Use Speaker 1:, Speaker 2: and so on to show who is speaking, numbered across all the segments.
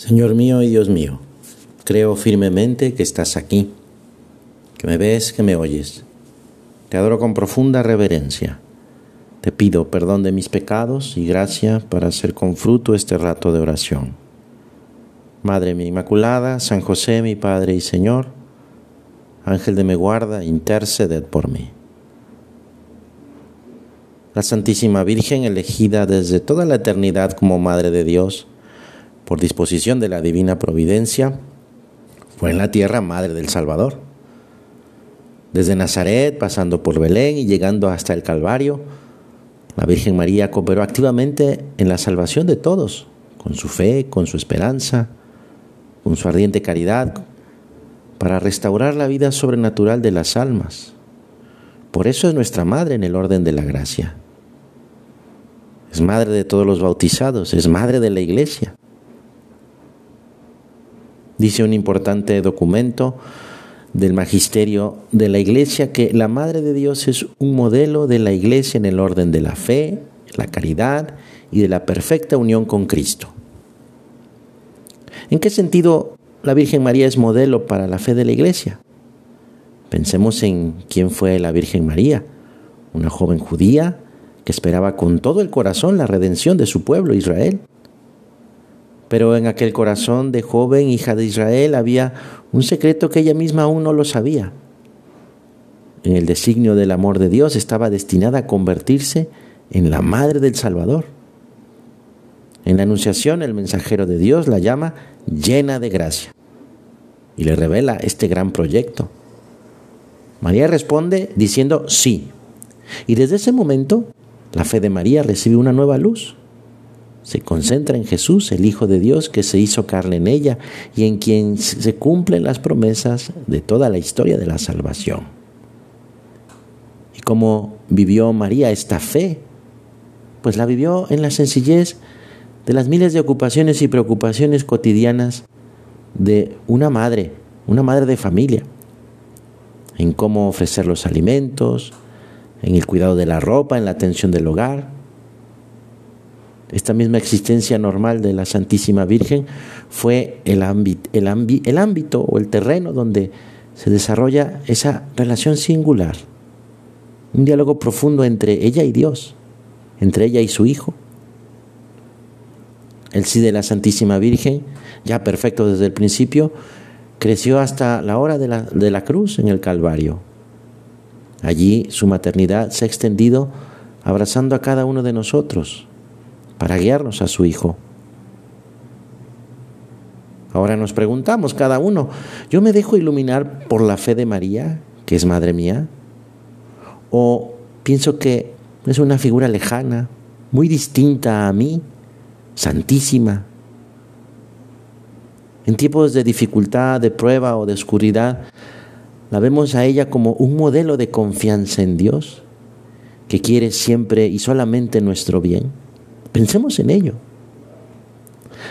Speaker 1: Señor mío y Dios mío, creo firmemente que estás aquí, que me ves, que me oyes. Te adoro con profunda reverencia. Te pido perdón de mis pecados y gracia para hacer con fruto este rato de oración. Madre mía Inmaculada, San José, mi Padre y Señor, Ángel de mi guarda, interceded por mí. La Santísima Virgen, elegida desde toda la eternidad como Madre de Dios, por disposición de la divina providencia, fue en la tierra madre del Salvador. Desde Nazaret, pasando por Belén y llegando hasta el Calvario, la Virgen María cooperó activamente en la salvación de todos, con su fe, con su esperanza, con su ardiente caridad, para restaurar la vida sobrenatural de las almas. Por eso es nuestra madre en el orden de la gracia. Es madre de todos los bautizados, es madre de la iglesia. Dice un importante documento del magisterio de la iglesia que la Madre de Dios es un modelo de la iglesia en el orden de la fe, la caridad y de la perfecta unión con Cristo. ¿En qué sentido la Virgen María es modelo para la fe de la iglesia? Pensemos en quién fue la Virgen María, una joven judía que esperaba con todo el corazón la redención de su pueblo Israel. Pero en aquel corazón de joven hija de Israel había un secreto que ella misma aún no lo sabía. En el designio del amor de Dios estaba destinada a convertirse en la madre del Salvador. En la Anunciación el mensajero de Dios la llama llena de gracia y le revela este gran proyecto. María responde diciendo sí. Y desde ese momento la fe de María recibe una nueva luz se concentra en Jesús, el Hijo de Dios que se hizo carne en ella y en quien se cumplen las promesas de toda la historia de la salvación. ¿Y cómo vivió María esta fe? Pues la vivió en la sencillez de las miles de ocupaciones y preocupaciones cotidianas de una madre, una madre de familia, en cómo ofrecer los alimentos, en el cuidado de la ropa, en la atención del hogar, esta misma existencia normal de la Santísima Virgen fue el, el, el ámbito o el terreno donde se desarrolla esa relación singular, un diálogo profundo entre ella y Dios, entre ella y su Hijo. El sí de la Santísima Virgen, ya perfecto desde el principio, creció hasta la hora de la, de la cruz en el Calvario. Allí su maternidad se ha extendido abrazando a cada uno de nosotros, para guiarnos a su Hijo. Ahora nos preguntamos cada uno, ¿yo me dejo iluminar por la fe de María, que es Madre mía? ¿O pienso que es una figura lejana, muy distinta a mí, santísima? En tiempos de dificultad, de prueba o de oscuridad, la vemos a ella como un modelo de confianza en Dios, que quiere siempre y solamente nuestro bien. Pensemos en ello.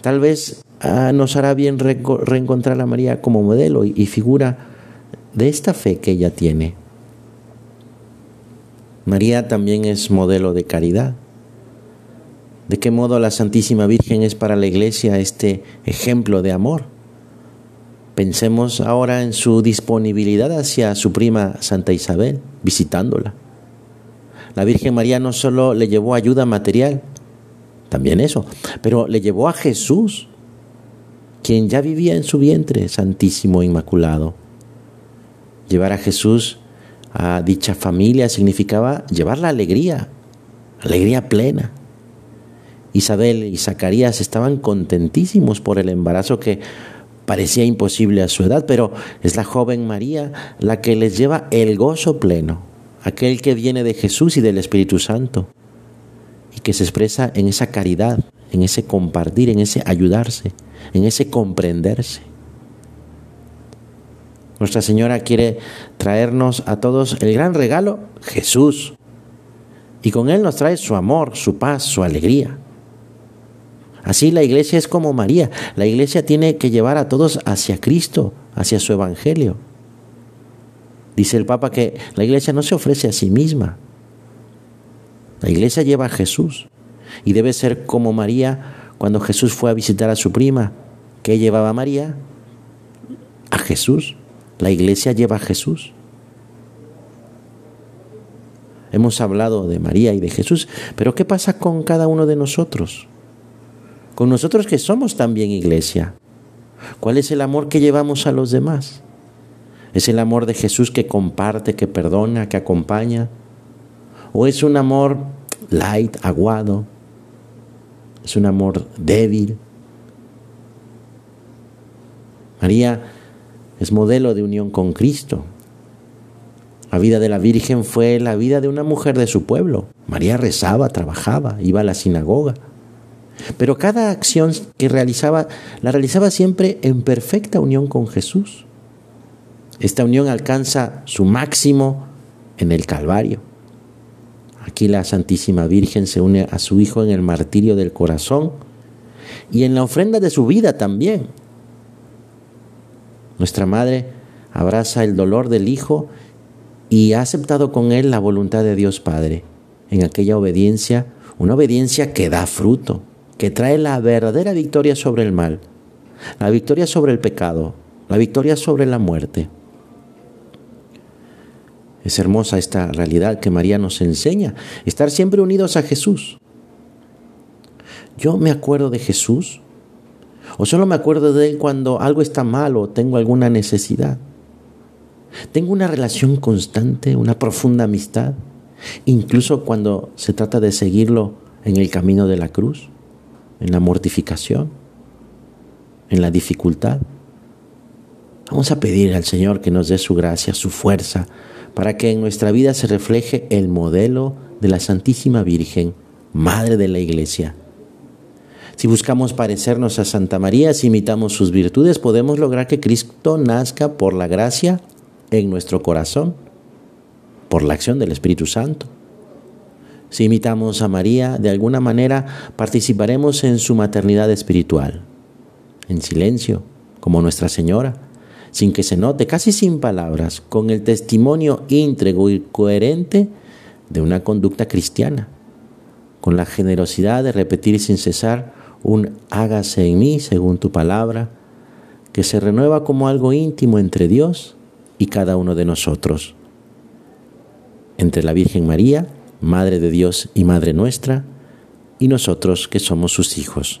Speaker 1: Tal vez ah, nos hará bien reencontrar a María como modelo y, y figura de esta fe que ella tiene. María también es modelo de caridad. ¿De qué modo la Santísima Virgen es para la Iglesia este ejemplo de amor? Pensemos ahora en su disponibilidad hacia su prima Santa Isabel, visitándola. La Virgen María no solo le llevó ayuda material, también eso, pero le llevó a Jesús, quien ya vivía en su vientre, Santísimo Inmaculado. Llevar a Jesús a dicha familia significaba llevar la alegría, alegría plena. Isabel y Zacarías estaban contentísimos por el embarazo que parecía imposible a su edad, pero es la joven María la que les lleva el gozo pleno, aquel que viene de Jesús y del Espíritu Santo y que se expresa en esa caridad, en ese compartir, en ese ayudarse, en ese comprenderse. Nuestra Señora quiere traernos a todos el gran regalo, Jesús. Y con Él nos trae su amor, su paz, su alegría. Así la iglesia es como María. La iglesia tiene que llevar a todos hacia Cristo, hacia su Evangelio. Dice el Papa que la iglesia no se ofrece a sí misma, la iglesia lleva a Jesús y debe ser como María cuando Jesús fue a visitar a su prima, ¿Qué llevaba María? A Jesús. La iglesia lleva a Jesús. Hemos hablado de María y de Jesús, pero ¿qué pasa con cada uno de nosotros? Con nosotros que somos también iglesia. ¿Cuál es el amor que llevamos a los demás? ¿Es el amor de Jesús que comparte, que perdona, que acompaña? ¿O es un amor light, aguado? ¿Es un amor débil? María es modelo de unión con Cristo. La vida de la Virgen fue la vida de una mujer de su pueblo. María rezaba, trabajaba, iba a la sinagoga. Pero cada acción que realizaba la realizaba siempre en perfecta unión con Jesús. Esta unión alcanza su máximo en el Calvario. Aquí la Santísima Virgen se une a su Hijo en el martirio del corazón y en la ofrenda de su vida también. Nuestra Madre abraza el dolor del Hijo y ha aceptado con él la voluntad de Dios Padre en aquella obediencia, una obediencia que da fruto, que trae la verdadera victoria sobre el mal, la victoria sobre el pecado, la victoria sobre la muerte. Es hermosa esta realidad que María nos enseña, estar siempre unidos a Jesús. Yo me acuerdo de Jesús, o solo me acuerdo de Él cuando algo está mal o tengo alguna necesidad. Tengo una relación constante, una profunda amistad, incluso cuando se trata de seguirlo en el camino de la cruz, en la mortificación, en la dificultad. Vamos a pedir al Señor que nos dé su gracia, su fuerza, para que en nuestra vida se refleje el modelo de la Santísima Virgen, Madre de la Iglesia. Si buscamos parecernos a Santa María, si imitamos sus virtudes, podemos lograr que Cristo nazca por la gracia en nuestro corazón, por la acción del Espíritu Santo. Si imitamos a María, de alguna manera participaremos en su maternidad espiritual, en silencio, como Nuestra Señora sin que se note, casi sin palabras, con el testimonio íntegro y coherente de una conducta cristiana, con la generosidad de repetir sin cesar un hágase en mí según tu palabra, que se renueva como algo íntimo entre Dios y cada uno de nosotros. Entre la Virgen María, Madre de Dios y Madre nuestra, y nosotros que somos sus hijos.